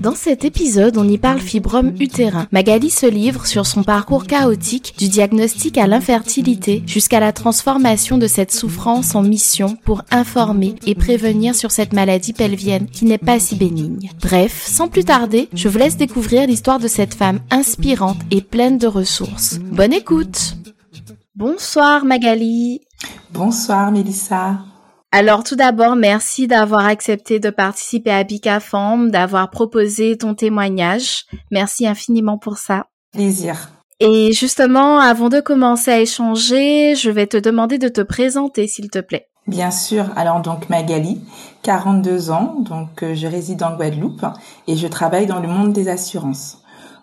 Dans cet épisode, on y parle fibrome utérin. Magali se livre sur son parcours chaotique du diagnostic à l'infertilité jusqu'à la transformation de cette souffrance en mission pour informer et prévenir sur cette maladie pelvienne qui n'est pas si bénigne. Bref, sans plus tarder, je vous laisse découvrir l'histoire de cette femme inspirante et pleine de ressources. Bonne écoute Bonsoir Magali Bonsoir Mélissa alors tout d'abord, merci d'avoir accepté de participer à Bicafam, d'avoir proposé ton témoignage. Merci infiniment pour ça. Plaisir. Et justement, avant de commencer à échanger, je vais te demander de te présenter, s'il te plaît. Bien sûr. Alors donc Magali, 42 ans, donc euh, je réside en Guadeloupe et je travaille dans le monde des assurances.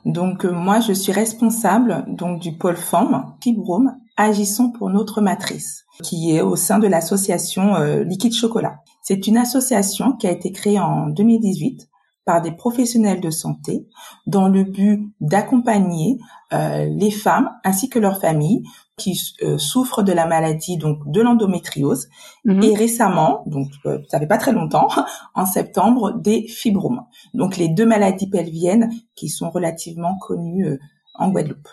Donc euh, moi, je suis responsable donc du pôle Femme Fibrome Agissons pour notre matrice, qui est au sein de l'association euh, Liquide Chocolat. C'est une association qui a été créée en 2018 par des professionnels de santé dans le but d'accompagner euh, les femmes ainsi que leurs familles qui euh, souffrent de la maladie donc de l'endométriose mhm. et récemment donc ça fait pas très longtemps en septembre des fibromes donc les deux maladies pelviennes qui sont relativement connues en Guadeloupe.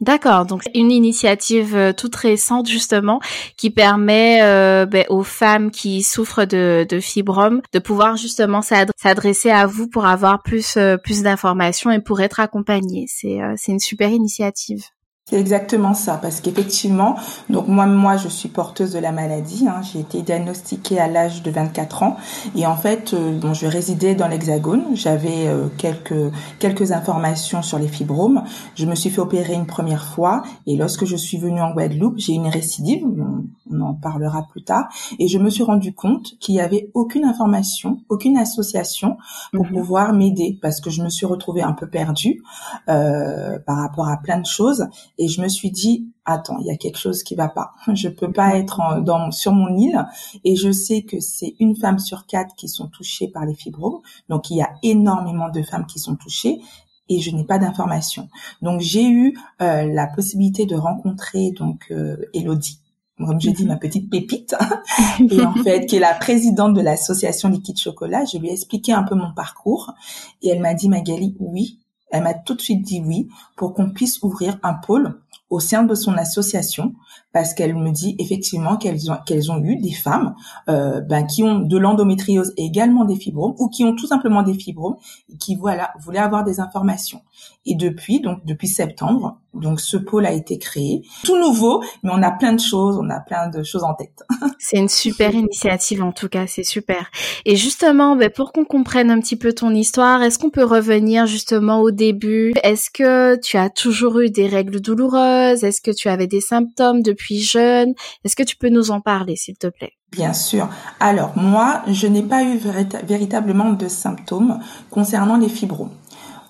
D'accord, donc une initiative euh, toute récente justement qui permet euh, ben, aux femmes qui souffrent de, de fibromes de pouvoir justement s'adresser à vous pour avoir plus euh, plus d'informations et pour être accompagnées. C'est c'est une super initiative. C'est exactement ça, parce qu'effectivement, donc moi, moi, je suis porteuse de la maladie. Hein, j'ai été diagnostiquée à l'âge de 24 ans, et en fait, euh, bon, je résidais dans l'Hexagone. J'avais euh, quelques quelques informations sur les fibromes. Je me suis fait opérer une première fois, et lorsque je suis venue en Guadeloupe, j'ai une récidive. On, en parlera plus tard, et je me suis rendu compte qu'il y avait aucune information, aucune association pour mhm. pouvoir m'aider, parce que je me suis retrouvée un peu perdue euh, par rapport à plein de choses et je me suis dit attends, il y a quelque chose qui va pas. Je peux pas être dans, sur mon île et je sais que c'est une femme sur quatre qui sont touchées par les fibromes. Donc il y a énormément de femmes qui sont touchées et je n'ai pas d'informations. Donc j'ai eu euh, la possibilité de rencontrer donc euh, Elodie comme j'ai dit, mhm. ma petite pépite, et en fait, qui est la présidente de l'association Liquide Chocolat. Je lui ai expliqué un peu mon parcours, et elle m'a dit, Magali, oui, elle m'a tout de suite dit oui pour qu'on puisse ouvrir un pôle au sein de son association parce qu'elle me dit effectivement qu'elles ont qu'elles ont eu des femmes euh, ben, qui ont de l'endométriose et également des fibromes ou qui ont tout simplement des fibromes et qui voilà voulaient avoir des informations. Et depuis donc depuis septembre donc ce pôle a été créé. Tout nouveau mais on a plein de choses on a plein de choses en tête. C'est une super initiative en tout cas c'est super. Et justement ben, pour qu'on comprenne un petit peu ton histoire est-ce qu'on peut revenir justement au début? Est-ce que tu as toujours eu des règles douloureuses? Est-ce que tu avais des symptômes depuis jeune. Est-ce que tu peux nous en parler, s'il te plaît? Bien sûr. Alors, moi, je n'ai pas eu véritablement de symptômes concernant les fibromes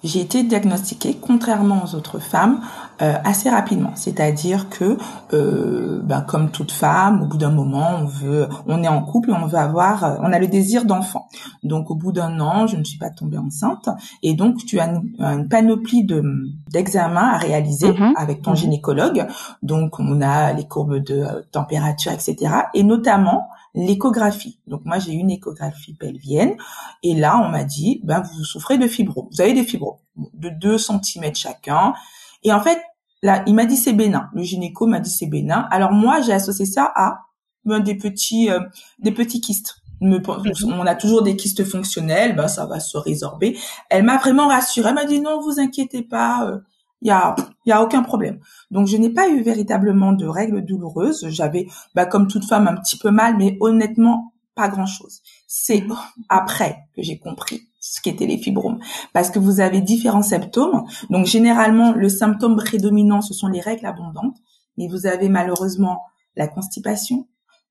j'ai été diagnostiquée, contrairement aux autres femmes, euh, assez rapidement. C'est-à-dire que, euh, ben, comme toute femme, au bout d'un moment, on veut, on est en couple et on veut avoir, on a le désir d'enfant. Donc, au bout d'un an, je ne suis pas tombée enceinte, et donc tu as une, panoplie de d'examens à réaliser mhm. avec ton mhm. gynécologue. Donc, on a les courbes de température, etc. Et notamment l'échographie. Donc moi j'ai une échographie pelvienne et là on m'a dit ben vous souffrez de fibro. Vous avez des fibros de 2 cm chacun et en fait là il m'a dit c'est bénin. Le gynéco m'a dit c'est bénin. Alors moi j'ai associé ça à ben, des petits euh, des petits kystes. Mhm. on a toujours des kystes fonctionnels, ben ça va se résorber. Elle m'a vraiment rassurée. Elle m'a dit non, vous inquiétez pas, euh, il y a y a aucun problème. Donc je n'ai pas eu véritablement de règles douloureuses. J'avais bah, comme toute femme un petit peu mal, mais honnêtement pas grand chose. C'est après que j'ai compris ce qu'étaient les fibromes parce que vous avez différents symptômes. Donc généralement le symptôme prédominant ce sont les règles abondantes, mais vous avez malheureusement la constipation,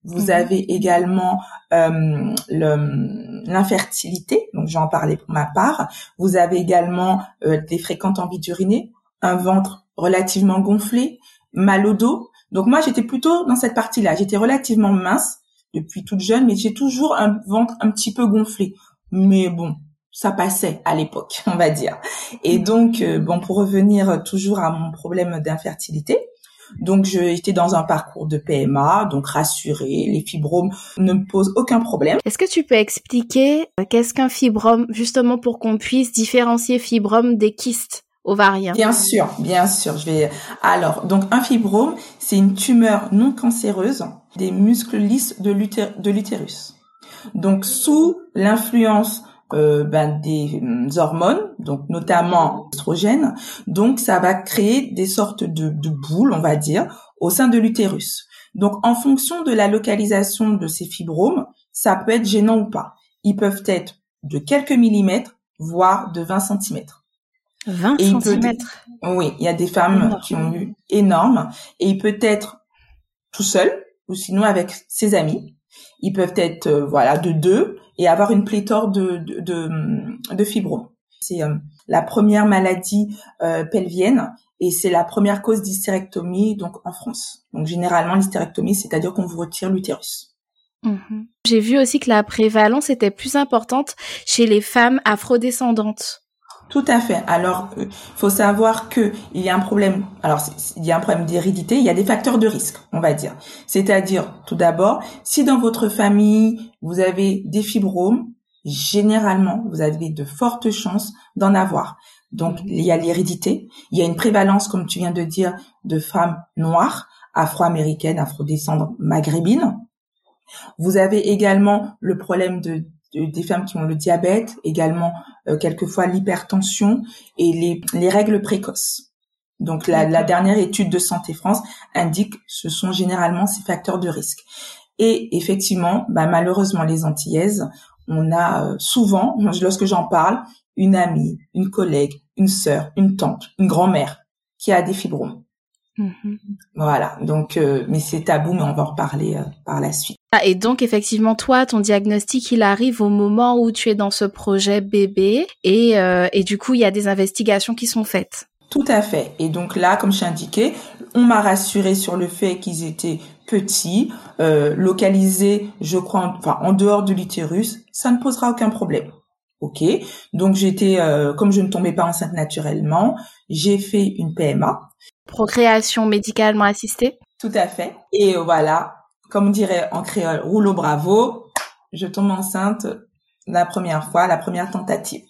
vous mhm. avez également euh, l'infertilité, donc j'en parlais pour ma part. Vous avez également euh, des fréquentes envies d'uriner, un ventre relativement gonflé, mal au dos. Donc moi, j'étais plutôt dans cette partie-là. J'étais relativement mince depuis toute jeune, mais j'ai toujours un ventre un petit peu gonflé. Mais bon, ça passait à l'époque, on va dire. Et donc, euh, bon, pour revenir toujours à mon problème d'infertilité, donc j'étais dans un parcours de PMA, donc rassurée, les fibromes ne me posent aucun problème. Est-ce que tu peux expliquer euh, qu'est-ce qu'un fibrome, justement pour qu'on puisse différencier fibrome des kystes ovarien Bien sûr, bien sûr. Je vais. Alors, donc un fibrome, c'est une tumeur non cancéreuse des muscles lisses de l'utérus. Donc, sous l'influence euh, ben, des hum, hormones, donc notamment estrogènes, donc ça va créer des sortes de, de boules, on va dire, au sein de l'utérus. Donc, en fonction de la localisation de ces fibromes, ça peut être gênant ou pas. Ils peuvent être de quelques millimètres, voire de 20 centimètres. 20 centimètres. Oui, il y a des femmes qui ont eu énorme et il peut être tout seul ou sinon avec ses amis. Ils peuvent être euh, voilà de deux et avoir une pléthore de de de, de fibromes. C'est euh, la première maladie euh, pelvienne et c'est la première cause d'hystérectomie donc en France. Donc généralement l'hystérectomie, c'est-à-dire qu'on vous retire l'utérus. Mhm. J'ai vu aussi que la prévalence était plus importante chez les femmes afrodescendantes. Tout à fait. Alors, il euh, faut savoir que il y a un problème. Alors, il y a un problème d'hérédité. Il y a des facteurs de risque, on va dire. C'est-à-dire, tout d'abord, si dans votre famille vous avez des fibromes, généralement, vous avez de fortes chances d'en avoir. Donc, il y a l'hérédité. Il y a une prévalence, comme tu viens de dire, de femmes noires, afro-américaines, afro-descendantes, maghrébines. Vous avez également le problème de des femmes qui ont le diabète, également euh, quelquefois l'hypertension et les, les, règles précoces. Donc la, la, dernière étude de Santé France indique que ce sont généralement ces facteurs de risque. Et effectivement, bah, malheureusement les Antillaises, on a euh, souvent, lorsque j'en parle, une amie, une collègue, une sœur, une tante, une grand-mère qui a des fibromes. Mm-hmm. Voilà, donc euh, mais c'est tabou, mais on va en reparler par la suite. Ah, et donc effectivement, toi, ton diagnostic, il arrive au moment où tu es dans ce projet bébé et, euh, et du coup, il y a des investigations qui sont faites. Tout à fait. Et donc là, comme j'ai indiqué, on m'a rassuré sur le fait qu'ils étaient petits, euh, localisés, je crois, en, enfin en dehors de l'utérus, ça ne posera aucun problème. Ok. Donc j'étais, euh, comme je ne tombais pas enceinte naturellement, j'ai fait une PMA. Procréation médicalement assistée. Tout à fait. Et voilà, comme on dirait en créole, rouleau bravo, je tombe enceinte la première fois, la première tentative.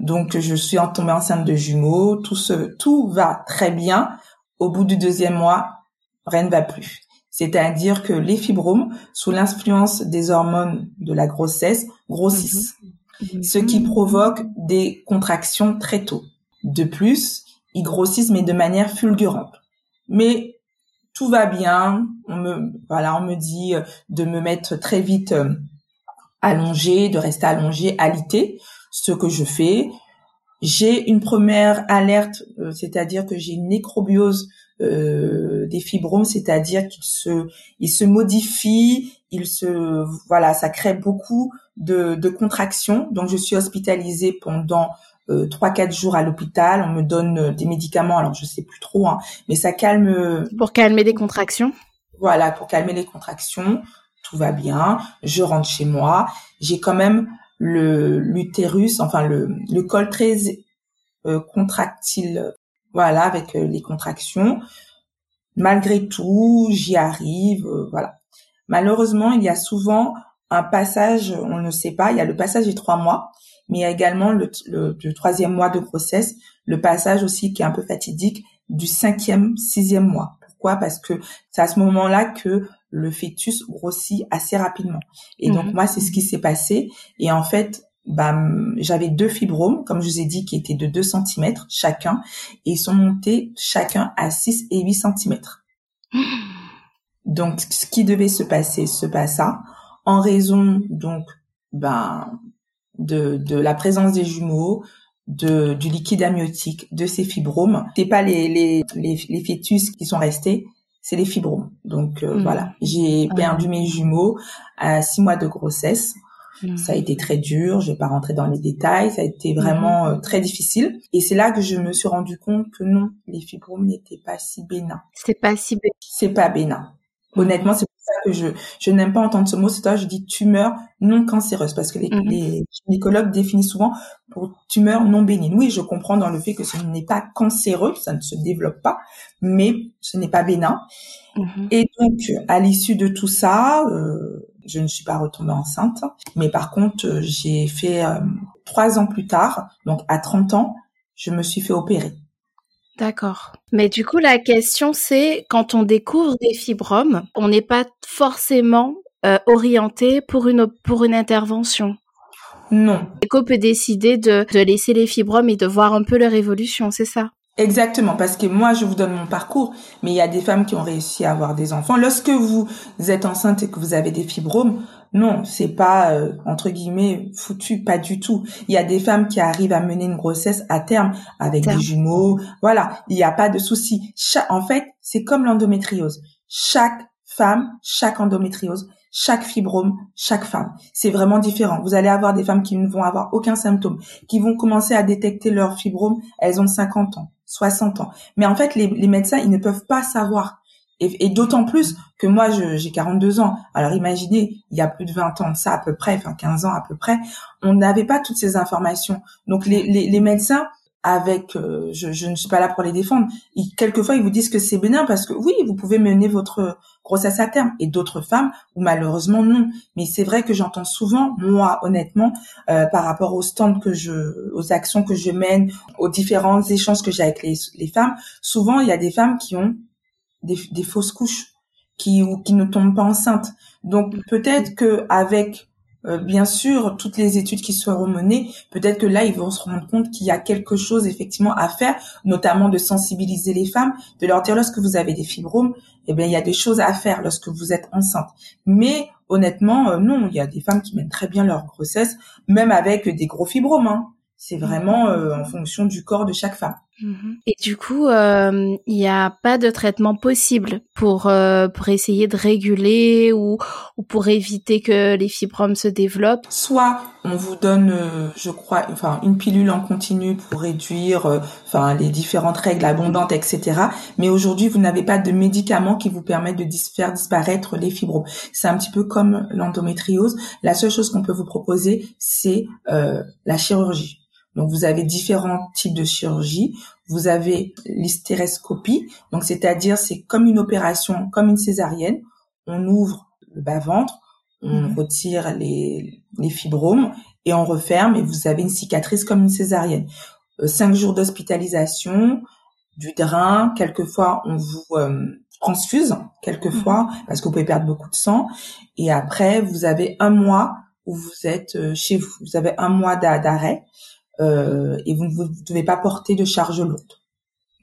Donc je suis tombée enceinte de jumeaux, tout ce, tout va très bien. Au bout du deuxième mois, rien ne va plus. C'est-à-dire que les fibromes, sous l'influence des hormones de la grossesse, grossissent, mhm. ce qui provoque des contractions très tôt. De plus, ils grossissent mais de manière fulgurante. Mais tout va bien. On me, voilà, on me dit euh, de me mettre très vite euh, allongée, de rester allongée, alité, ce que je fais. J'ai une première alerte, euh, c'est-à-dire que j'ai une nécrobiose des fibromes, c'est-à-dire qu'ils se, ils se modifient, ils se, voilà, ça crée beaucoup de, contractions. Donc je suis hospitalisée pendant trois quatre jours à l'hôpital, on me donne euh, des médicaments, alors je sais plus trop, hein, mais ça calme. Euh, pour calmer les contractions. Voilà, pour calmer les contractions, tout va bien. Je rentre chez moi, j'ai quand même le l'utérus, enfin le le col très contractile, voilà, avec les contractions. Malgré tout, j'y arrive, voilà. Malheureusement, il y a souvent un passage, on ne sait pas, il y a le passage des trois mois, mais il y a également le, le, troisième mois de grossesse, le passage aussi qui est un peu fatidique du cinquième, sixième mois. Pourquoi? Parce que c'est à ce moment-là que le fœtus grossit assez rapidement. Et donc mhm. moi, c'est ce qui s'est passé. Et en fait, bah, j'avais deux fibromes, comme je vous ai dit, qui étaient de 2 cm chacun, et ils sont montés chacun à 6 et 8 cm. Donc, ce qui devait se passer se passa en raison donc ben de, de la présence des jumeaux, de, du liquide amniotique, de ces fibromes. C'est pas les, les, les, fœtus qui sont restés, c'est les fibromes. Donc euh, hmm. voilà, j'ai perdu mes jumeaux à six mois de grossesse. Hmm. Ça a été très dur, je vais pas rentrer dans les détails, ça a été vraiment hmm. euh, très difficile. Et c'est là que je me suis rendu compte que non, les fibromes n'étaient pas si bénins. C'est pas si bénin. C'est pas bénin. Honnêtement, c'est ça que je, je n'aime pas entendre ce mot. C'est toi, je dis tumeur non cancéreuse parce que les, mhm. les gynécologues définissent souvent pour tumeur non bénigne. Oui, je comprends dans le fait que ce n'est pas cancéreux, ça ne se développe pas, mais ce n'est pas bénin. Mhm. Et donc, à l'issue de tout ça, euh, je ne suis pas retombée enceinte, mais par contre, euh, j'ai fait euh, trois ans plus tard, donc à 30 ans, je me suis fait opérer. D'accord. Mais du coup, la question, c'est quand on découvre des fibromes, on n'est pas forcément euh, orienté pour une, pour une intervention. Non. L'éco peut décider de, de laisser les fibromes et de voir un peu leur évolution, c'est ça? Exactement, parce que moi, je vous donne mon parcours, mais il y a des femmes qui ont réussi à avoir des enfants. Lorsque vous êtes enceinte et que vous avez des fibromes, non, c'est pas euh, entre guillemets foutu, pas du tout. Il y a des femmes qui arrivent à mener une grossesse à terme avec des jumeaux. Voilà, il n'y a pas de souci. En fait, c'est comme l'endométriose. Chaque femme, chaque endométriose, chaque fibrome, chaque femme. C'est vraiment différent. Vous allez avoir des femmes qui ne vont avoir aucun symptôme, qui vont commencer à détecter leur fibrome, elles ont 50 ans, 60 ans. Mais en fait, les, les médecins, ils ne peuvent pas savoir et, d'autant plus que moi, j'ai 42 ans. Alors imaginez, il y a plus de 20 ans de ça à peu près, enfin 15 ans à peu près, on n'avait pas toutes ces informations. Donc les, les, les médecins, avec, euh, je, je, ne suis pas là pour les défendre, ils, quelquefois ils vous disent que c'est bénin parce que oui, vous pouvez mener votre grossesse à terme. Et d'autres femmes, ou malheureusement non. Mais c'est vrai que j'entends souvent, moi honnêtement, euh, par rapport aux stands que je, aux actions que je mène, aux différents échanges que j'ai avec les, les femmes, souvent il y a des femmes qui ont des, fausses couches qui ou qui ne tombent pas enceintes. Donc peut-être que avec euh, bien sûr toutes les études qui seront menées, peut-être que là ils vont se rendre compte qu'il y a quelque chose effectivement à faire, notamment de sensibiliser les femmes, de leur dire lorsque vous avez des fibromes, eh bien il y a des choses à faire lorsque vous êtes enceinte. Mais honnêtement, euh, non, il y a des femmes qui mènent très bien leur grossesse, même avec des gros fibromes. Hein. C'est vraiment euh, en fonction du corps de chaque femme. Mhm. Et du coup, euh, il n'y a pas de traitement possible pour euh, pour essayer de réguler ou, ou pour éviter que les fibromes se développent. Soit on vous donne, je crois, enfin une pilule en continu pour réduire, enfin les différentes règles abondantes, etc. Mais aujourd'hui, vous n'avez pas de médicaments qui vous permettent de faire disparaître les fibromes. C'est un petit peu comme l'endométriose. La seule chose qu'on peut vous proposer, c'est la chirurgie. Donc vous avez différents types de chirurgie. Vous avez l'hystéroscopie, donc c'est-à-dire c'est comme une opération, comme une césarienne. On ouvre le bas-ventre, on mhm. retire les, les fibromes et on referme et vous avez une cicatrice comme une césarienne. Euh, cinq jours d'hospitalisation, du drain, quelquefois on vous euh, transfuse, quelquefois mhm. parce que vous pouvez perdre beaucoup de sang. Et après, vous avez un mois où vous êtes euh, chez vous. Vous avez un mois d'arrêt euh, et vous ne devez pas porter de charge lourde.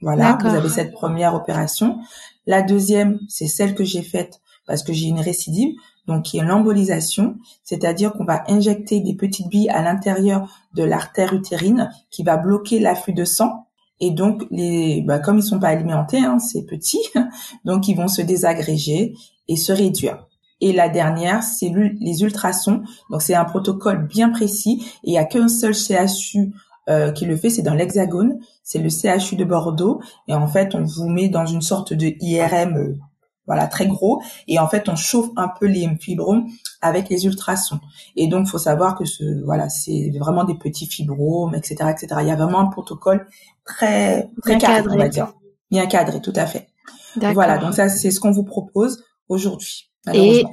Voilà, vous avez cette première opération. La deuxième, c'est celle que j'ai faite parce que j'ai une récidive, donc qui est l'embolisation, c'est-à-dire qu'on va injecter des petites billes à l'intérieur de l'artère utérine qui va bloquer l'afflux de sang. Et donc, les, bah, comme ils sont pas alimentés, hein, c'est petit, donc ils vont se désagréger et se réduire. Et la dernière, c'est les ultrasons. Donc c'est un protocole bien précis et il n'y a qu'un seul CHU euh, qui le fait, c'est dans l'Hexagone. C'est le CHU de Bordeaux. Et en fait, on vous met dans une sorte de IRM, euh, voilà, très gros. Et en fait, on chauffe un peu les fibromes avec les ultrasons. Et donc, faut savoir que ce, voilà, c'est vraiment des petits fibromes, etc., etc. Il y a vraiment un protocole très, très cadré, on va dire. Bien cadré, tout à fait. Voilà. Donc ça, c'est ce qu'on vous propose aujourd'hui. Et,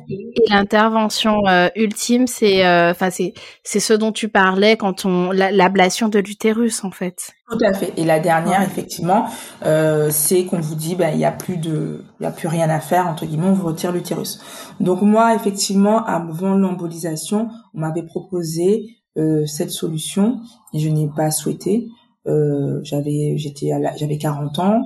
l'intervention euh, ultime, c'est, euh, enfin, c'est, c'est ce dont tu parlais quand on l'ablation de l'utérus, en fait. Tout à fait. Et la dernière, effectivement, euh, c'est qu'on vous dit, ben, il y a plus de, il y a plus rien à faire entre guillemets, on vous retire l'utérus. Donc moi, effectivement, avant l'embolisation, on m'avait proposé cette solution et je n'ai pas souhaité. j'avais, j'étais, j'avais 40 ans.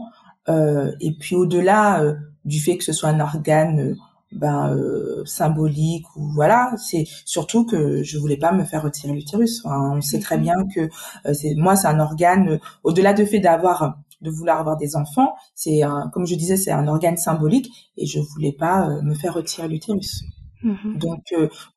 et puis au-delà du fait que ce soit un organe ben euh, symbolique ou voilà c'est surtout que je voulais pas me faire retirer l'utérus. On sait très bien que euh, c'est moi c'est un organe euh, au-delà du fait d'avoir de vouloir avoir des enfants c'est comme je disais c'est un organe symbolique et je voulais pas me faire retirer l'utérus. Mm-hmm. donc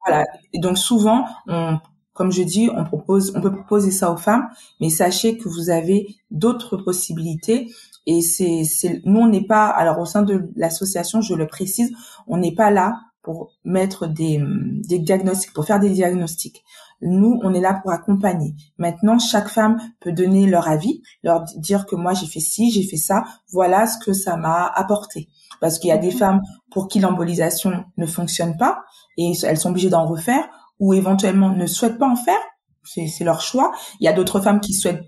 voilà. Et donc souvent on comme je dis, on propose, on peut proposer ça aux femmes, mais sachez que vous avez d'autres possibilités et c'est, c'est, nous, on n'est pas, alors au sein de l'association, je le précise, on n'est pas là pour mettre des, des diagnostics, pour faire des diagnostics. Nous, on est là pour accompagner. Maintenant, chaque femme peut donner leur avis, leur dire que moi j'ai fait ci, j'ai fait ça, voilà ce que ça m'a apporté. Parce qu'il y a des femmes pour qui l'embolisation ne fonctionne pas et elles sont obligées d'en refaire ou éventuellement ne souhaitent pas en faire. C'est, c'est leur choix. Il y a d'autres femmes qui souhaitent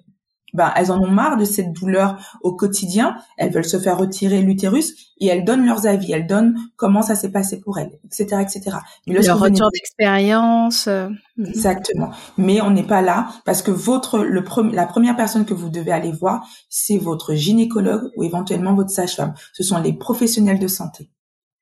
ben, elles en ont marre de cette douleur au quotidien, elles veulent se faire retirer l'utérus et elles donnent leurs avis, elles donnent comment ça s'est passé pour elles, etc., etc. Mais le retour d'expérience. Euh, mhm. Exactement. Mais on n'est pas là parce que votre le la première personne que vous devez aller voir, c'est votre gynécologue ou éventuellement votre sage-femme. Ce sont les professionnels de santé.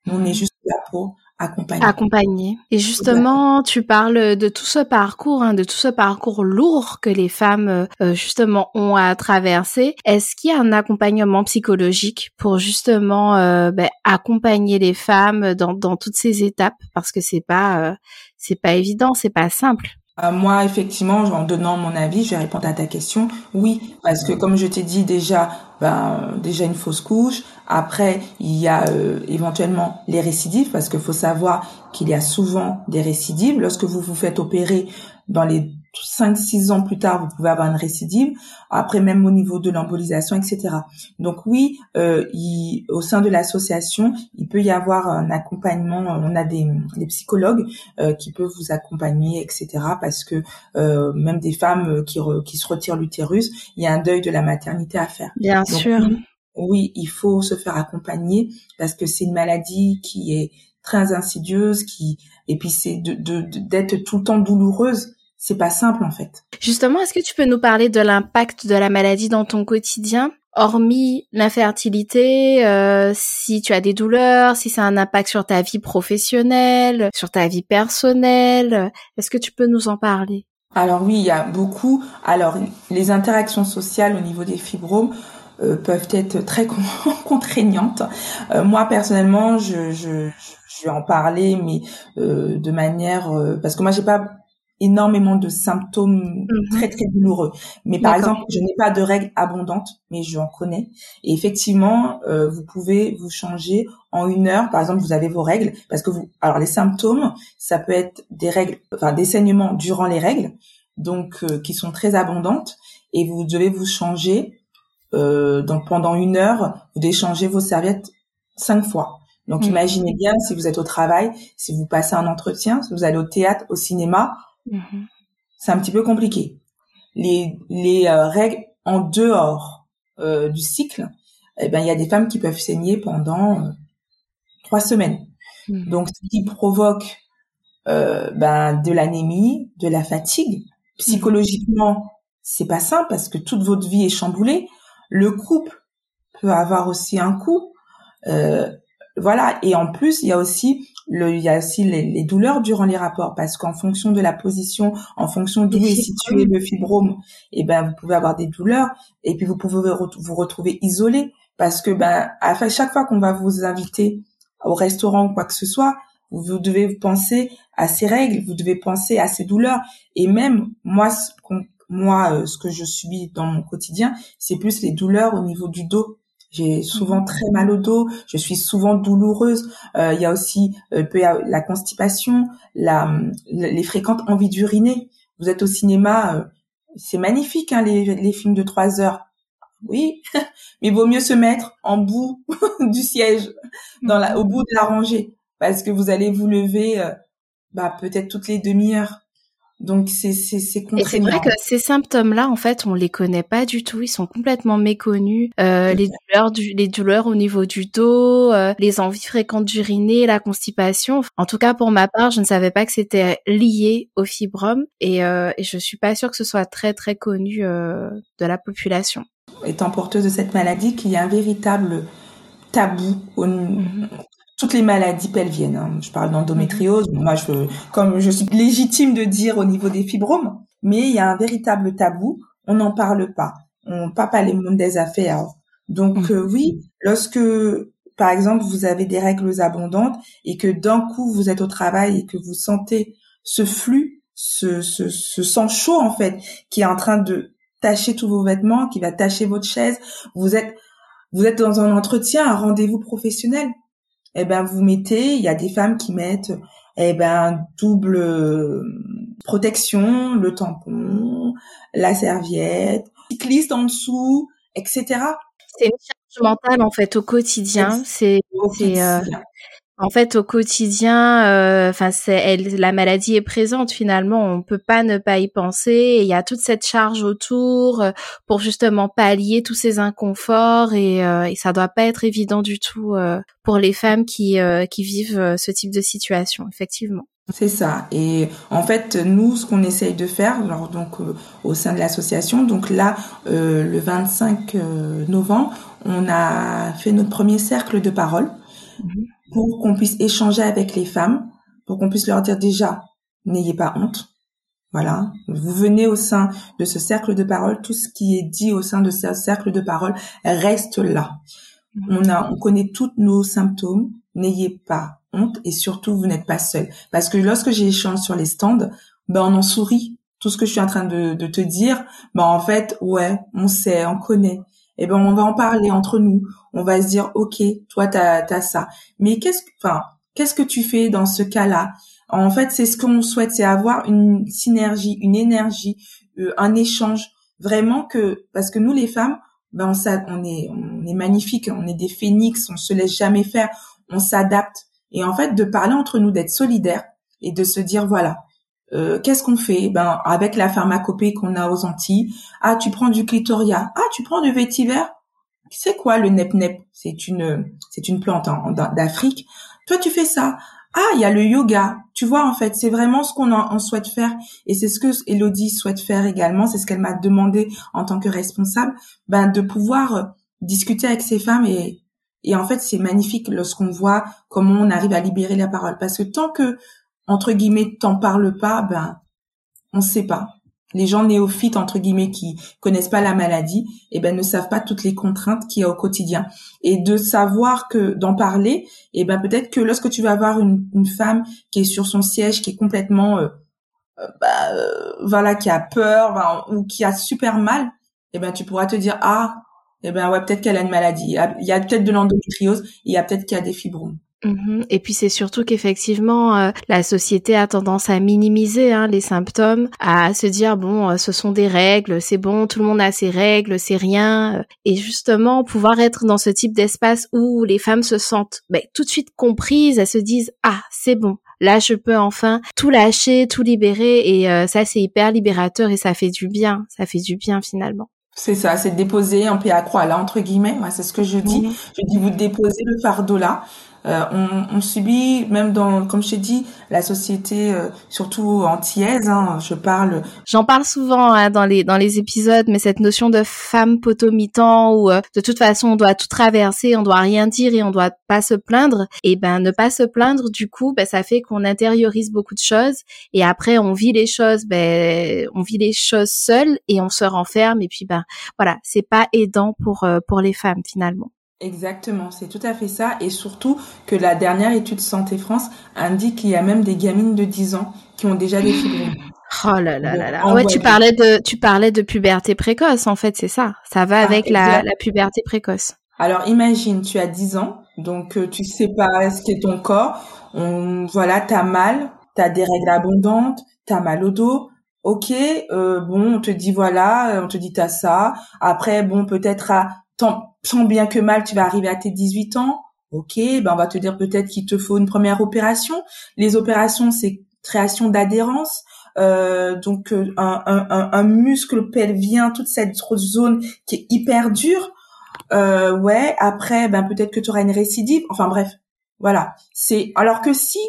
Nous, on est juste là pour accompagner. Accompagner. Et justement, tu parles de tout ce parcours, hein, de tout ce parcours lourd que les femmes euh, justement ont à traverser. Est-ce qu'il y a un accompagnement psychologique pour justement euh, ben, accompagner les femmes dans, dans toutes ces étapes? Parce que c'est pas euh, c'est pas évident, c'est pas simple. moi, effectivement, en donnant mon avis, je vais répondre à ta question. Oui, parce que comme je t'ai dit déjà, ben, déjà une fausse couche. Après, il y a euh, éventuellement les récidives, parce qu'il faut savoir qu'il y a souvent des récidives. Lorsque vous vous faites opérer dans les 5-6 ans plus tard, vous pouvez avoir une récidive. Après, même au niveau de l'embolisation, etc. Donc oui, euh, il, au sein de l'association, il peut y avoir un accompagnement. On a des, des psychologues euh, qui peuvent vous accompagner, etc. Parce que euh, même des femmes qui, qui se retirent l'utérus, il y a un deuil de la maternité à faire. Bien sûr. Oui, il faut se faire accompagner parce que c'est une maladie qui est très insidieuse, qui et puis c'est de d'être tout le temps douloureuse c'est pas simple en fait. Justement, est-ce que tu peux nous parler de l'impact de la maladie dans ton quotidien? Hormis l'infertilité, euh, si tu as des douleurs, si ça a un impact sur ta vie professionnelle, sur ta vie personnelle, est-ce que tu peux nous en parler? Alors oui, il y a beaucoup. Alors les interactions sociales au niveau des fibromes euh, peuvent être très contraignantes. Euh, moi personnellement, je, je, je, vais en parler, mais de manière parce que moi j'ai pas énormément de symptômes mhm. très très douloureux. Mais par exemple, je n'ai pas de règles abondantes, mais j'en connais. Et effectivement, euh, vous pouvez vous changer en une heure. Par exemple, vous avez vos règles, parce que vous, alors les symptômes, ça peut être des règles, enfin des saignements durant les règles, donc euh, qui sont très abondantes, et vous devez vous changer. Euh, donc pendant une heure, vous devez changer vos serviettes cinq fois. Donc mhm. imaginez bien si vous êtes au travail, si vous passez un entretien, si vous allez au théâtre, au cinéma, Mhm. C'est un petit peu compliqué. Les, les euh, règles en dehors euh, du cycle, eh ben il y a des femmes qui peuvent saigner pendant euh, trois semaines. Mhm. Donc ce qui provoque ben de l'anémie, de la fatigue. Psychologiquement, c'est pas simple parce que toute votre vie est chamboulée. Le couple peut avoir aussi un coup. voilà. Et en plus, il y a aussi le, il y a aussi les, douleurs durant les rapports parce qu'en fonction de la position, en fonction d'où est situé le fibrome, et eh ben vous pouvez avoir des douleurs et puis vous pouvez vous retrouver isolé parce que ben à chaque fois qu'on va vous inviter au restaurant ou quoi que ce soit, vous devez penser à ces règles, vous devez penser à ces douleurs et même moi moi euh, ce que je subis dans mon quotidien, c'est plus les douleurs au niveau du dos j'ai souvent mhm. très mal au dos, je suis souvent douloureuse. Euh, il y a aussi euh, la constipation, la, les fréquentes envies d'uriner. Vous êtes au cinéma, euh, c'est magnifique hein, les, les films de trois heures. Oui, mais il vaut mieux se mettre en bout du siège, dans la, au bout de la rangée. parce que vous allez vous lever euh, bah peut-être toutes les demi-heures. Donc c'est c'est c'est Et c'est vrai que ces symptômes-là, en fait, on les connaît pas du tout. Ils sont complètement méconnus. Euh, les douleurs, du, les douleurs au niveau du dos, euh, les envies fréquentes d'uriner, la constipation. En tout cas, pour ma part, je ne savais pas que c'était lié au fibrome, et, euh, et je suis pas sûre que ce soit très très connu euh, de la population. Étant porteuse de cette maladie, qu'il y a un véritable tabou au, mm-hmm toutes les maladies pelviennes. Hein. Je parle d'endométriose. Moi, je, comme je suis légitime de dire au niveau des fibromes, mais il y a un véritable tabou. On n'en parle pas. On parle pas les mondes des affaires. Donc mmh. euh, oui, lorsque par exemple vous avez des règles abondantes et que d'un coup vous êtes au travail et que vous sentez ce flux, ce, ce, ce sang chaud en fait, qui est en train de tacher tous vos vêtements, qui va tacher votre chaise, vous êtes vous êtes dans un entretien, un rendez-vous professionnel eh ben vous mettez, il y a des femmes qui mettent eh ben double euh, protection, le tampon, la serviette, cycliste en dessous, etc. C'est une charge mentale en fait au quotidien. C'est euh, en fait, au quotidien, euh, enfin, c'est la maladie est présente finalement. On peut pas ne pas y penser. il y a toute cette charge autour euh, pour justement pallier tous ces inconforts et, euh, et ça doit pas être évident du tout pour les femmes qui qui vivent ce type de situation, effectivement. C'est ça. Et en fait, nous, ce qu'on essaye de faire, alors donc au sein de l'association, donc là, le 25 novembre, on a fait notre premier cercle de parole. Mhm pour qu'on puisse échanger avec les femmes, pour qu'on puisse leur dire déjà, n'ayez pas honte. Voilà, vous venez au sein de ce cercle de parole, tout ce qui est dit au sein de ce cercle de parole reste là. On a, on connaît tous nos symptômes. N'ayez pas honte et surtout vous n'êtes pas seul. Parce que lorsque j'échange sur les stands, ben on en sourit. Tout ce que je suis en train de, de te dire, ben en fait, ouais, on sait, on connaît eh ben on va en parler entre nous. On va se dire ok, toi t'as as ça. Mais qu'est-ce que, enfin, qu'est-ce que tu fais dans ce cas-là? En fait, c'est ce qu'on souhaite, c'est avoir une synergie, une énergie, euh, un échange vraiment que parce que nous les femmes, ben on, on est on est magnifique, on est des phénix, on se laisse jamais faire, on s'adapte. Et en fait, de parler entre nous, d'être solidaires et de se dire voilà, euh, qu'est-ce qu'on fait? Ben avec la pharmacopée qu'on a aux Antilles, ah tu prends du clitoria, ah tu prends du vétiver. C'est quoi le nep-nep C'est une c'est une plante d'Afrique. Toi tu fais ça. Ah, il y a le yoga. Tu vois, en fait, c'est vraiment ce qu'on on souhaite faire et c'est ce que Elodie souhaite faire également. C'est ce qu'elle m'a demandé en tant que responsable, ben de pouvoir euh, discuter avec ces femmes et et en fait, c'est magnifique lorsqu'on voit comment on arrive à libérer la parole parce que tant que entre guillemets t'en parles pas, ben on sait pas. Les gens néophytes entre guillemets qui connaissent pas la maladie, eh ben ne savent pas toutes les contraintes qu'il y a au quotidien. Et de savoir que d'en parler, eh ben peut-être que lorsque tu vas voir une, femme qui est sur son siège, qui est complètement euh, euh, bah, euh, voilà, qui a peur ou qui a super mal, eh ben tu pourras te dire ah, et ben ouais peut-être qu'elle a une maladie. Il y a, peut-être de l'endométriose, il y a peut-être qu'il y a des fibromes. Mhm. Et puis c'est surtout qu'effectivement euh, la société a tendance à minimiser hein, les symptômes, à se dire bon euh, ce sont des règles, c'est bon, tout le monde a ses règles, c'est rien. Euh, et justement pouvoir être dans ce type d'espace où les femmes se sentent ben, tout de suite comprises, elles se disent ah c'est bon, là je peux enfin tout lâcher, tout libérer et ça c'est hyper libérateur et ça fait du bien, ça fait du bien finalement. C'est ça, c'est déposer un pied à croix là entre guillemets. Moi, c'est ce que je dis. Mhm. Je dis vous déposez le fardeau là. Euh, on, on, subit, même dans, comme je t'ai dit, la société, euh, surtout antillaise, hein, je parle. J'en parle souvent hein, dans les dans les épisodes, mais cette notion de femme potomitan où euh, de toute façon on doit tout traverser, on doit rien dire et on doit pas se plaindre. Et ben ne pas se plaindre, du coup, ben ça fait qu'on intériorise beaucoup de choses et après on vit les choses, ben on vit les choses seules et on se renferme et puis ben voilà, c'est pas aidant pour pour les femmes finalement. Exactement, c'est tout à fait ça. Et surtout que la dernière étude Santé France indique qu'il y a même des gamines de 10 ans qui ont déjà des fibromes. Oh là là là là. Ouais, tu parlais de tu parlais de puberté précoce en fait, c'est ça. Ça va ah, avec la, la, puberté précoce. Alors imagine, tu as 10 ans, donc euh, tu sais pas ce qu'est ton corps. On, voilà, t'as mal, t'as des règles abondantes, t'as mal au dos. Ok, euh, bon, on te dit voilà, on te dit t'as ça. Après, bon, peut-être à tant, bien que mal, tu vas arriver à tes 18 ans, Ok, ben on va te dire peut-être qu'il te faut une première opération. Les opérations, c'est création d'adhérence. Euh, donc euh, un, un, un, muscle pelvien, toute cette zone qui est hyper dure. Euh, ouais, après, ben peut-être que tu auras une récidive. Enfin bref, voilà. C'est alors que si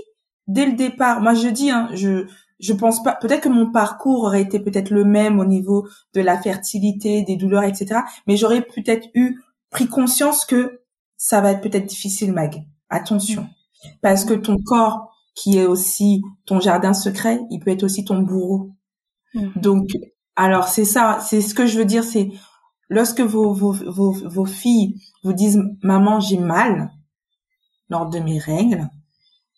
dès le départ, moi je dis, hein, je je pense pas. Peut-être que mon parcours aurait été peut-être le même au niveau de la fertilité, des douleurs, etc. Mais j'aurais peut-être eu pris conscience que ça va être peut-être difficile, Mag. Attention, parce que ton corps, qui est aussi ton jardin secret, il peut être aussi ton bourreau. Mm. Donc, alors c'est ça, c'est ce que je veux dire, c'est lorsque vos, vos, vos, vos filles vous disent maman j'ai mal lors de mes règles,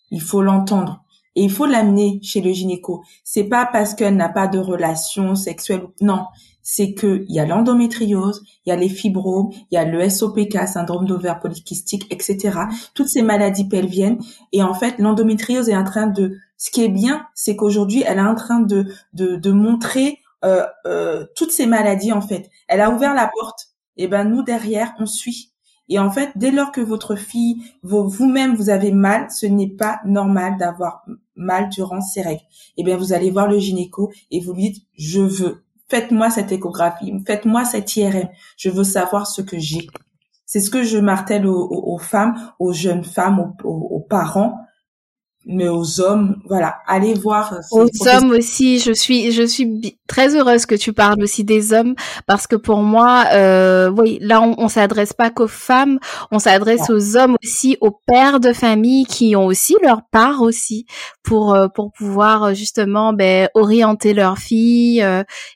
il faut l'entendre et il faut l'amener chez le gynéco. C'est pas parce qu'elle n'a pas de relation sexuelle, non, c'est que il y a l'endométriose, il y a les fibromes, il y a le SOPK, syndrome d'ovaire polykystique, etc. Toutes ces maladies pelviennes. Et en fait, l'endométriose est en train de, ce qui est bien, c'est qu'aujourd'hui, elle est en train de de, de montrer euh, euh, toutes ces maladies en fait. Elle a ouvert la porte. Et ben nous derrière, on suit. Et en fait, dès lors que votre fille, vous-même, vous avez mal, ce n'est pas normal d'avoir mal durant ces règles. Et bien, vous allez voir le gynéco et vous lui dites, je veux faites-moi cette échographie, faites-moi cette IRM, je veux savoir ce que j'ai. C'est ce que je martèle aux, femmes, aux jeunes femmes, aux parents, mais aux hommes, voilà, allez voir. Euh, aux hommes aussi, je suis, je suis très heureuse que tu parles aussi des hommes parce que pour moi, euh, oui, là, on, on s'adresse pas qu'aux femmes, on s'adresse aux hommes aussi, aux pères de famille qui ont aussi leur part aussi pour euh, pour pouvoir euh, justement ben, orienter leurs filles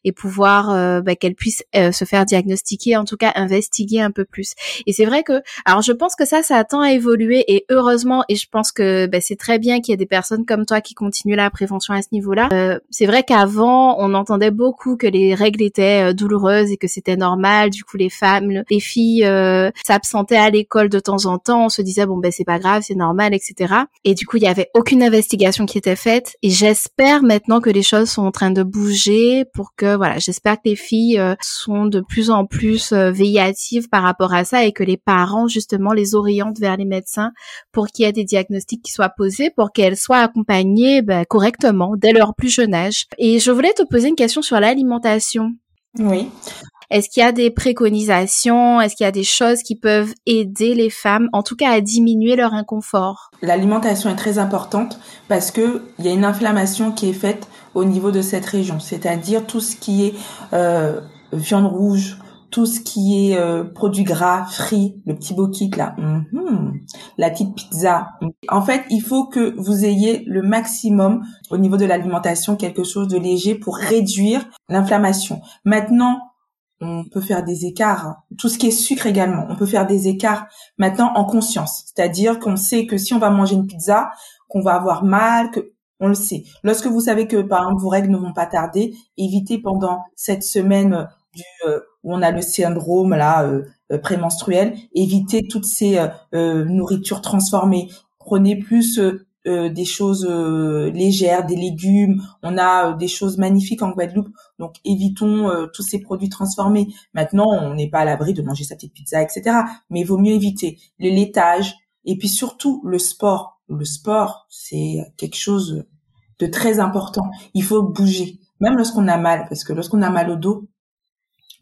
et pouvoir ben, qu'elles puissent se faire diagnostiquer, en tout cas investiguer un peu plus. Et c'est vrai que, alors je pense que ça, ça a tant à évoluer et heureusement, et je pense que ben, c'est très bien qu'il y ait des personnes comme toi qui continuent la prévention à ce niveau-là. Euh, c'est vrai qu'avant, on entendait beaucoup que les règles étaient euh, douloureuses et que c'était normal. Du coup, les femmes, les filles euh, s'absentaient à l'école de temps en temps. On se disait bon ben c'est pas grave, c'est normal, etc. Et du coup, il y avait aucune investigation qui était faite. Et j'espère maintenant que les choses sont en train de bouger pour que voilà, j'espère que les filles sont de plus en plus veillatives par rapport à ça et que les parents justement les orientent vers les médecins pour qu'il y ait des diagnostics qui soient posés, pour qu'elles soient accompagnées bah, correctement dès leur plus jeune âge. Et je voulais te poser une question sur l'alimentation. Oui. Est-ce qu'il y a des préconisations? Est-ce qu'il y a des choses qui peuvent aider les femmes, en tout cas à diminuer leur inconfort? L'alimentation est très importante parce que il y a une inflammation qui est faite au niveau de cette région, c'est-à-dire tout ce qui est euh, viande rouge, tout ce qui est euh, produit gras, frit, le petit bokit là, mm-hmm, la petite pizza. En fait, il faut que vous ayez le maximum au niveau de l'alimentation, quelque chose de léger pour réduire l'inflammation. Maintenant, on peut faire des écarts, tout ce qui est sucre également, on peut faire des écarts maintenant en conscience. C'est-à-dire qu'on sait que si on va manger une pizza, qu'on va avoir mal, que on le sait. Lorsque vous savez que par exemple vos règles ne vont pas tarder, évitez pendant cette semaine du euh, où on a le syndrome là euh, euh, prémenstruel, évitez toutes ces nourritures transformées. Prenez plus des choses légères, des légumes. On a des choses magnifiques en Guadeloupe, donc évitons tous ces produits transformés. Maintenant, on n'est pas à l'abri de manger sa petite pizza, etc. Mais il vaut mieux éviter le laitage et puis surtout le sport. Le sport, c'est quelque chose de très important. Il faut bouger, même lorsqu'on a mal, parce que lorsqu'on a mal au dos,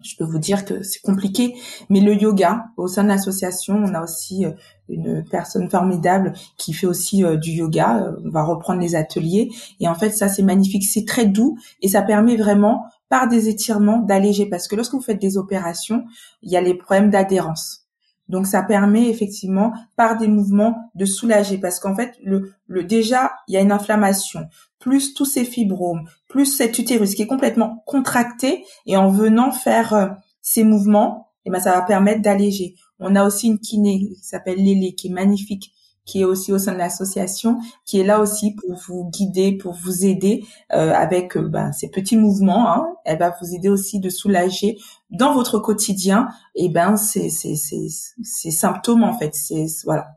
je peux vous dire que c'est compliqué, mais le yoga, au sein de l'association, on a aussi euh, une personne formidable qui fait aussi euh, du yoga. Euh, on va reprendre les ateliers et en fait ça c'est magnifique, c'est très doux et ça permet vraiment par des étirements d'alléger parce que lorsque vous faites des opérations, il y a les problèmes d'adhérence. Donc ça permet effectivement par des mouvements de soulager. Parce qu'en fait le, le déjà il y a une inflammation. Plus tous ces fibromes, plus cet utérus qui est complètement contracté et en venant faire euh, ces mouvements, eh ben ça va permettre d'alléger. On a aussi une kiné qui s'appelle Lélé qui est magnifique qui est aussi au sein de l'association, qui est là aussi pour vous guider, pour vous aider euh, avec euh, ben, ces petits mouvements. Hein. Elle va vous aider aussi de soulager dans votre quotidien et ben ces, ces, ces, ces symptômes en fait. C'est voilà,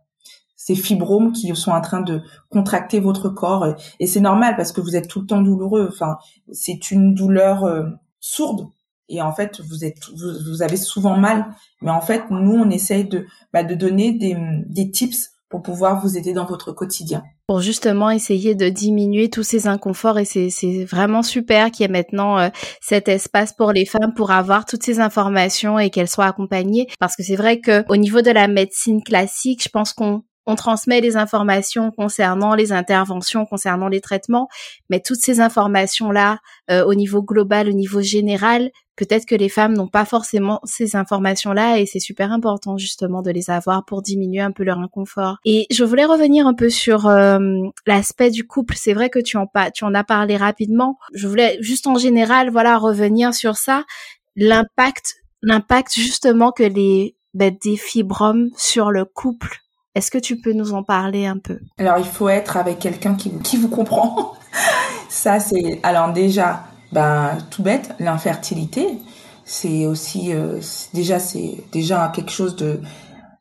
ces fibromes qui sont en train de contracter votre corps et c'est normal parce que vous êtes tout le temps douloureux. Enfin, c'est une douleur euh, sourde. et en fait vous êtes vous, avez souvent mal mais en fait nous on essaye de bah, de donner des des tips pour pouvoir vous aider dans votre quotidien. Pour justement essayer de diminuer tous ces inconforts et c'est vraiment super qu'il y ait maintenant euh, cet espace pour les femmes pour avoir toutes ces informations et qu'elles soient accompagnées parce que c'est vrai que au niveau de la médecine classique, je pense qu'on on transmet les informations concernant les interventions, concernant les traitements, mais toutes ces informations-là, euh, au niveau global, au niveau général, peut-être que les femmes n'ont pas forcément ces informations-là et c'est super important justement de les avoir pour diminuer un peu leur inconfort. Et je voulais revenir un peu sur euh, l'aspect du couple. C'est vrai que tu en, tu en as parlé rapidement. Je voulais juste en général, voilà, revenir sur ça. L'impact, l'impact justement que les ben, des fibromes sur le couple est-ce que tu peux nous en parler un peu? Alors, il faut être avec quelqu'un qui, qui vous comprend. Ça, c'est... Alors déjà, ben, tout bête, l'infertilité, c'est aussi... Euh, déjà, c'est déjà quelque chose de...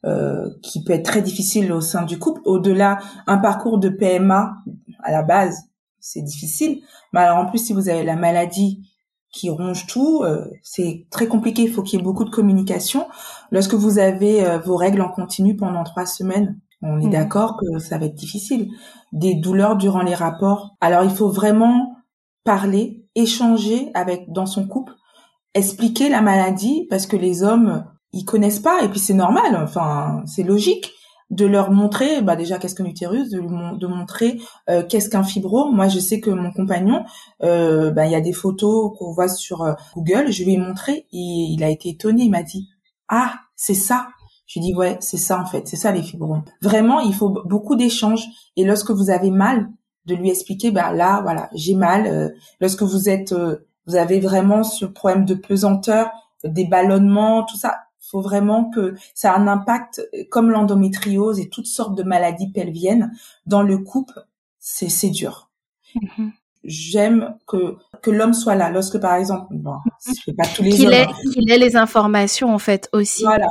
Euh, qui peut être très difficile au sein du couple. Au-delà, un parcours de PMA, à la base, c'est difficile. Mais alors, en plus, si vous avez la maladie qui ronge tout, euh, c'est très compliqué. Il faut qu'il y ait beaucoup de communication. Lorsque vous avez euh, vos règles en continu pendant trois semaines, on est mmh. d'accord que ça va être difficile. Des douleurs durant les rapports. Alors il faut vraiment parler, échanger avec dans son couple, expliquer la maladie parce que les hommes ils connaissent pas et puis c'est normal. Enfin c'est logique de leur montrer bah déjà qu'est-ce qu'un utérus, de, de montrer euh, qu'est-ce qu'un fibrome. Moi, je sais que mon compagnon, euh, bah, il y a des photos qu'on voit sur euh, Google. Je lui ai montré et il a été étonné. Il m'a dit ah c'est ça. Je lui ai dit ouais c'est ça en fait, c'est ça les fibromes. Vraiment, il faut beaucoup d'échanges et lorsque vous avez mal, de lui expliquer bah là voilà j'ai mal. lorsque vous êtes vous avez vraiment ce problème de pesanteur, des ballonnements, tout ça faut vraiment que ça a un impact comme l'endométriose et toutes sortes de maladies pelviennes dans le couple. C'est c'est dur. Mm-hmm. J'aime que que l'homme soit là. Lorsque par exemple, bon, je pas tous les qu'il ait, hein. qu'il ait les informations en fait aussi. Voilà,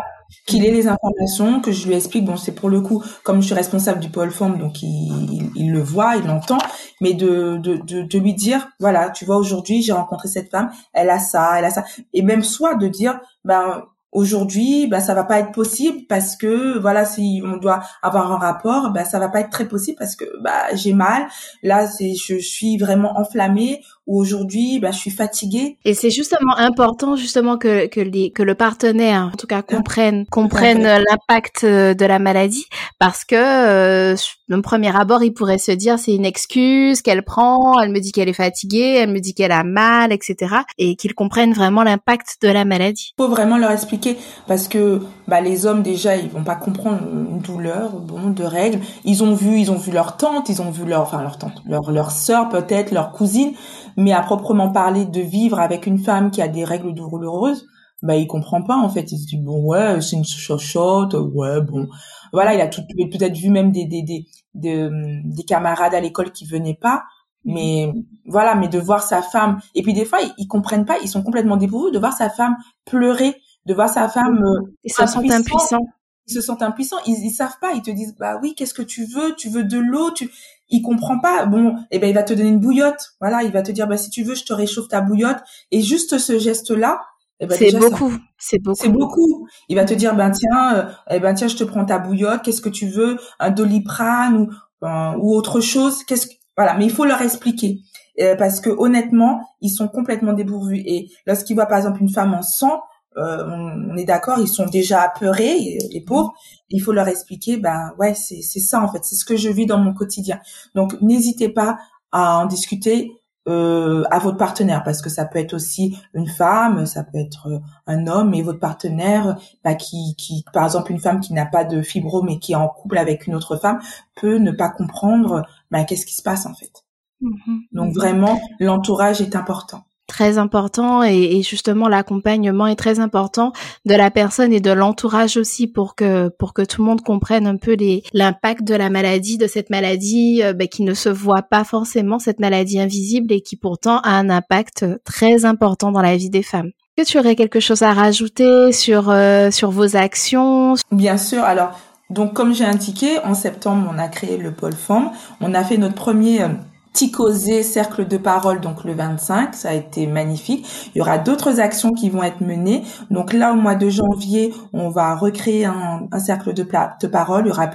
qu'il ait les informations, que je lui explique. Bon, c'est pour le coup, comme je suis responsable du pôle forme, donc il, il, le voit, il l'entend, mais de, de, de, de, lui dire, voilà, tu vois, aujourd'hui, j'ai rencontré cette femme, elle a ça, elle a ça, et même soit de dire, ben Aujourd'hui, bah ça va pas être possible parce que voilà, si on doit avoir un rapport, bah ça va pas être très possible parce que bah j'ai mal. Là, c'est je suis vraiment enflammée aujourd'hui, bah je suis fatiguée. Et c'est justement important justement que que les que le partenaire en tout cas comprenne comprenne l'impact euh, de la maladie parce que euh, d'un premier abord, il pourrait se dire c'est une excuse qu'elle prend, elle me dit qu'elle est fatiguée, elle me dit qu'elle a mal, etc. Et qu'ils comprennent vraiment l'impact de la maladie. Il faut vraiment leur expliquer parce que bah, les hommes déjà ils vont pas comprendre une douleur bon de règles. Ils ont vu ils ont vu leur tante, ils ont vu leur enfin leur tante, leur leur sœur peut-être, leur cousine, mais à proprement parler de vivre avec une femme qui a des règles douloureuses, bah il comprend pas en fait. Il se dit bon ouais c'est une chochotte, ouais bon. Voilà il a tout peut-être vu même des des des des, camarades à l'école qui venaient pas. Mais voilà mais de voir sa femme. Et puis des fois ils, comprennent pas ils sont complètement dépourvus de voir sa femme pleurer de voir sa femme euh, ils se sentent impuissants. Ils se sentent impuissants. Ils, ils savent pas. Ils te disent bah oui qu'est-ce que tu veux? Tu veux de l'eau? Tu il comprend pas. Bon et eh ben il va te donner une bouillotte. Voilà il va te dire bah si tu veux je te réchauffe ta bouillotte. Et juste ce geste là eh ben, c'est beaucoup, c'est beaucoup. C'est beaucoup. Il va te dire ben tiens, euh, eh ben tiens, je te prends ta bouillotte. Qu'est-ce que tu veux, un doliprane ou euh, ou autre chose? Qu'est-ce que voilà, mais il faut leur expliquer. Euh, parce que honnêtement, ils sont complètement dépourvus. Et lorsqu'ils voient par exemple une femme en sang, on, est d'accord, ils sont déjà apeurés, les pauvres. Il faut leur expliquer, ben ouais, c'est c'est ça en fait, c'est ce que je vis dans mon quotidien. Donc n'hésitez pas à en discuter euh, à votre partenaire parce que ça peut être aussi une femme, ça peut être euh, un homme et votre partenaire bah, qui, qui, par exemple, une femme qui n'a pas de fibrome mais qui est en couple avec une autre femme peut ne pas comprendre bah, qu'est-ce qui se passe en fait. Mm-hmm. Donc vraiment, l'entourage est important très important et, justement l'accompagnement est très important de la personne et de l'entourage aussi pour que pour que tout le monde comprenne un peu l'impact de la maladie de cette maladie euh, ben, qui ne se voit pas forcément cette maladie invisible et qui pourtant a un impact très important dans la vie des femmes. Que tu aurais quelque chose à rajouter sur euh, sur vos actions? Bien sûr. Alors donc comme j'ai indiqué en septembre on a créé le pôle femme, on a fait notre premier euh, Ticosé, cercle de parole, donc le 25, ça a été magnifique. Il y aura d'autres actions qui vont être menées. Donc là, au mois de janvier, on va recréer un, cercle de, parole. Il y aura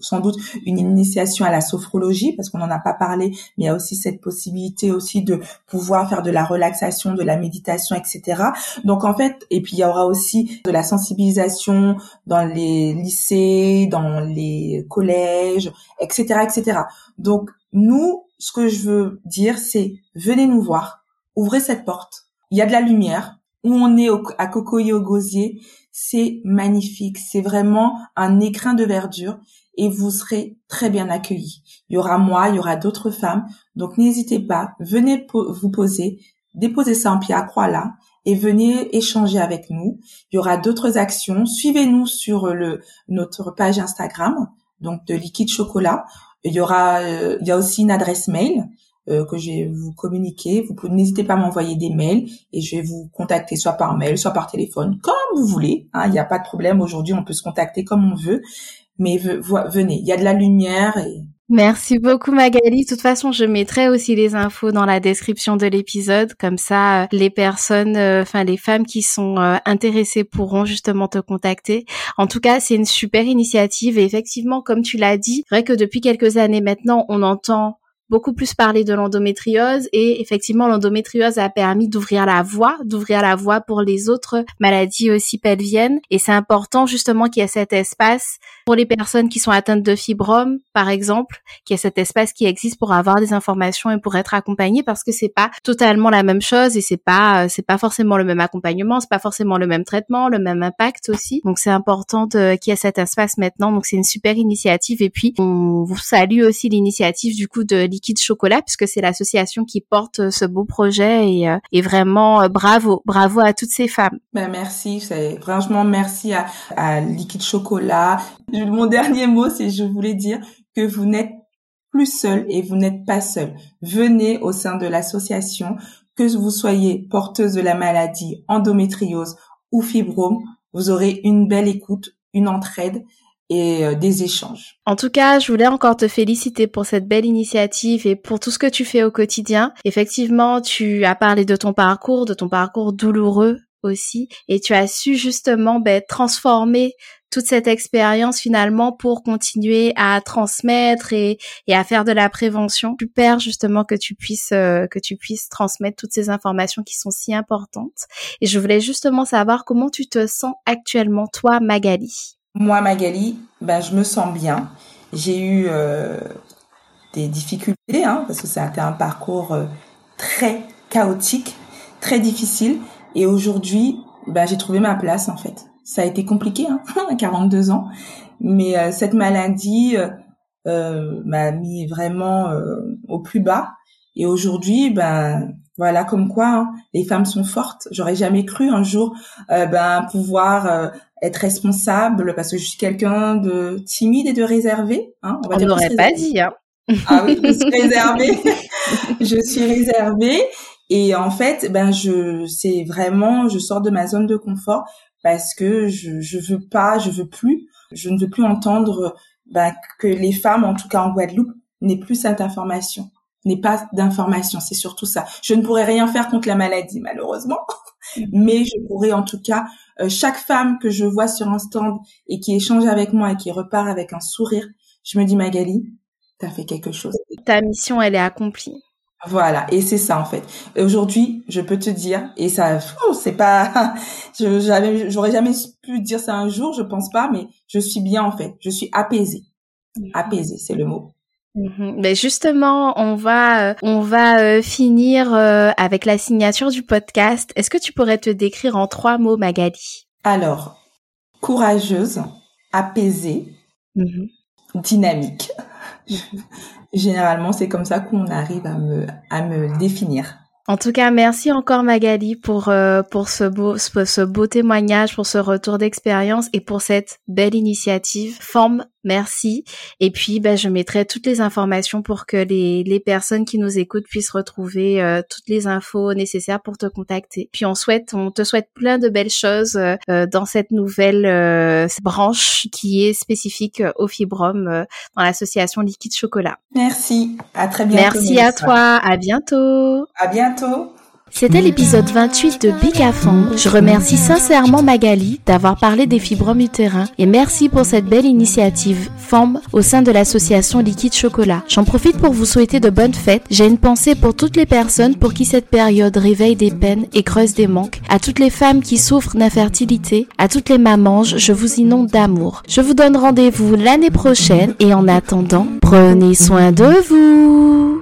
sans doute une initiation à la sophrologie, parce qu'on n'en a pas parlé, mais il y a aussi cette possibilité aussi de pouvoir faire de la relaxation, de la méditation, etc. Donc en fait, et puis il y aura aussi de la sensibilisation dans les lycées, dans les collèges, etc., etc. Donc nous, ce que je veux dire, c'est venez nous voir, ouvrez cette porte. Il y a de la lumière. Où on est à Cocoyer au Gosier, c'est magnifique. C'est vraiment un écrin de verdure et vous serez très bien accueillis. Il y aura moi, il y aura d'autres femmes. Donc n'hésitez pas, venez vous poser, déposez ça en pied à croix là et venez échanger avec nous. Il y aura d'autres actions. Suivez-nous sur notre page Instagram, donc de liquide chocolat. Il y aura, euh, il y a aussi une adresse mail euh, que je vais vous communiquer. Vous n'hésitez pas à m'envoyer des mails et je vais vous contacter soit par mail, soit par téléphone, comme vous voulez. Hein, il n'y a pas de problème. Aujourd'hui, on peut se contacter comme on veut. Mais venez, il y a de la lumière et Merci beaucoup Magali. De toute façon, je mettrai aussi les infos dans la description de l'épisode. Comme ça, euh, les personnes, euh, enfin les femmes qui sont euh, intéressées pourront justement te contacter. En tout cas, c'est une super initiative et effectivement, comme tu l'as dit, vrai que depuis quelques années maintenant, on entend beaucoup plus parler de l'endométriose et effectivement l'endométriose a permis d'ouvrir la voie, d'ouvrir la voie pour les autres maladies aussi pelviennes et c'est important justement qu'il y ait cet espace pour les personnes qui sont atteintes de fibromes par exemple, qu'il y ait cet espace qui existe pour avoir des informations et pour être accompagné parce que c'est pas totalement la même chose et c'est pas c'est pas forcément le même accompagnement, c'est pas forcément le même traitement, le même impact aussi. Donc c'est important qu'il y ait cet espace maintenant. Donc c'est une super initiative et puis on vous salue aussi l'initiative du coup de Liquide Chocolat puisque c'est l'association qui porte euh, ce beau projet et, euh, vraiment euh, bravo, bravo à toutes ces femmes. Ben merci, franchement merci à, à Liquide Chocolat. Mon dernier mot, c'est je voulais dire que vous n'êtes plus seul et vous n'êtes pas seul. Venez au sein de l'association, que vous soyez porteuse de la maladie endométriose ou fibrome, vous aurez une belle écoute, une entraide et euh, des échanges. En tout cas, je voulais encore te féliciter pour cette belle initiative et pour tout ce que tu fais au quotidien. Effectivement, tu as parlé de ton parcours, de ton parcours douloureux aussi, et tu as su justement ben, transformer toute cette expérience finalement pour continuer à transmettre et, et, à faire de la prévention. Super justement que tu puisses euh, que tu puisses transmettre toutes ces informations qui sont si importantes. Et je voulais justement savoir comment tu te sens actuellement toi Magali. Moi, Magali, ben, je me sens bien. J'ai eu euh, des difficultés, hein, parce que ça a été un parcours euh, très chaotique, très difficile. Et aujourd'hui, ben, j'ai trouvé ma place, en fait. Ça a été compliqué, hein, à 42 ans. Mais euh, cette maladie m'a mis vraiment au plus bas. Et aujourd'hui, ben, voilà, comme quoi hein, les femmes sont fortes. J'aurais jamais cru un jour ben pouvoir être responsable parce que je suis quelqu'un de timide et de réservé. Hein, on n'aurait pas dit. Hein. Ah oui, je suis réservée. je suis réservée et en fait, ben je, c'est vraiment, je sors de ma zone de confort parce que je, je veux pas, je veux plus, je ne veux plus entendre ben, que les femmes, en tout cas en Guadeloupe, n'aient plus cette information, n'aient pas d'information. C'est surtout ça. Je ne pourrais rien faire contre la maladie, malheureusement, mm. mais je pourrais en tout cas euh, chaque femme que je vois sur un stand et qui échange avec moi et qui repart avec un sourire, je me dis Magali, t'as fait quelque chose. Ta mission, elle est accomplie. Voilà, et c'est ça en fait. Aujourd'hui, je peux te dire, et ça, c'est pas, j'aurais jamais pu dire ça un jour, je pense pas, mais je suis bien en fait. Je suis apaisée. Mm-hmm. Apaisée, c'est le mot. Mhm. Mais justement, on va euh, on va euh, finir euh, avec la signature du podcast. Est-ce que tu pourrais te décrire en trois mots, Magali? Alors, courageuse, apaisée, mhm. dynamique. Mhm. Généralement, c'est comme ça qu'on arrive à me à me définir. En tout cas, merci encore Magali pour euh, pour ce beau ce beau témoignage, pour ce retour d'expérience et pour cette belle initiative. Forme, merci. Et puis, ben, je mettrai toutes les informations pour que les les personnes qui nous écoutent puissent retrouver euh, toutes les infos nécessaires pour te contacter. Puis on souhaite, on te souhaite plein de belles choses euh, dans cette nouvelle branche qui est spécifique au fibrom dans l'association Liquide Chocolat. Merci. À très bientôt. Merci à toi. À bientôt. À bientôt. C'était l'épisode 28 de Big Je remercie sincèrement Magali d'avoir parlé des fibromes utérins et merci pour cette belle initiative FOMB au sein de l'association Liquide Chocolat. J'en profite pour vous souhaiter de bonnes fêtes. J'ai une pensée pour toutes les personnes pour qui cette période réveille des peines et creuse des manques, à toutes les femmes qui souffrent d'infertilité, à toutes les mamans, je vous inonde d'amour. Je vous donne rendez-vous l'année prochaine et en attendant, prenez soin de vous.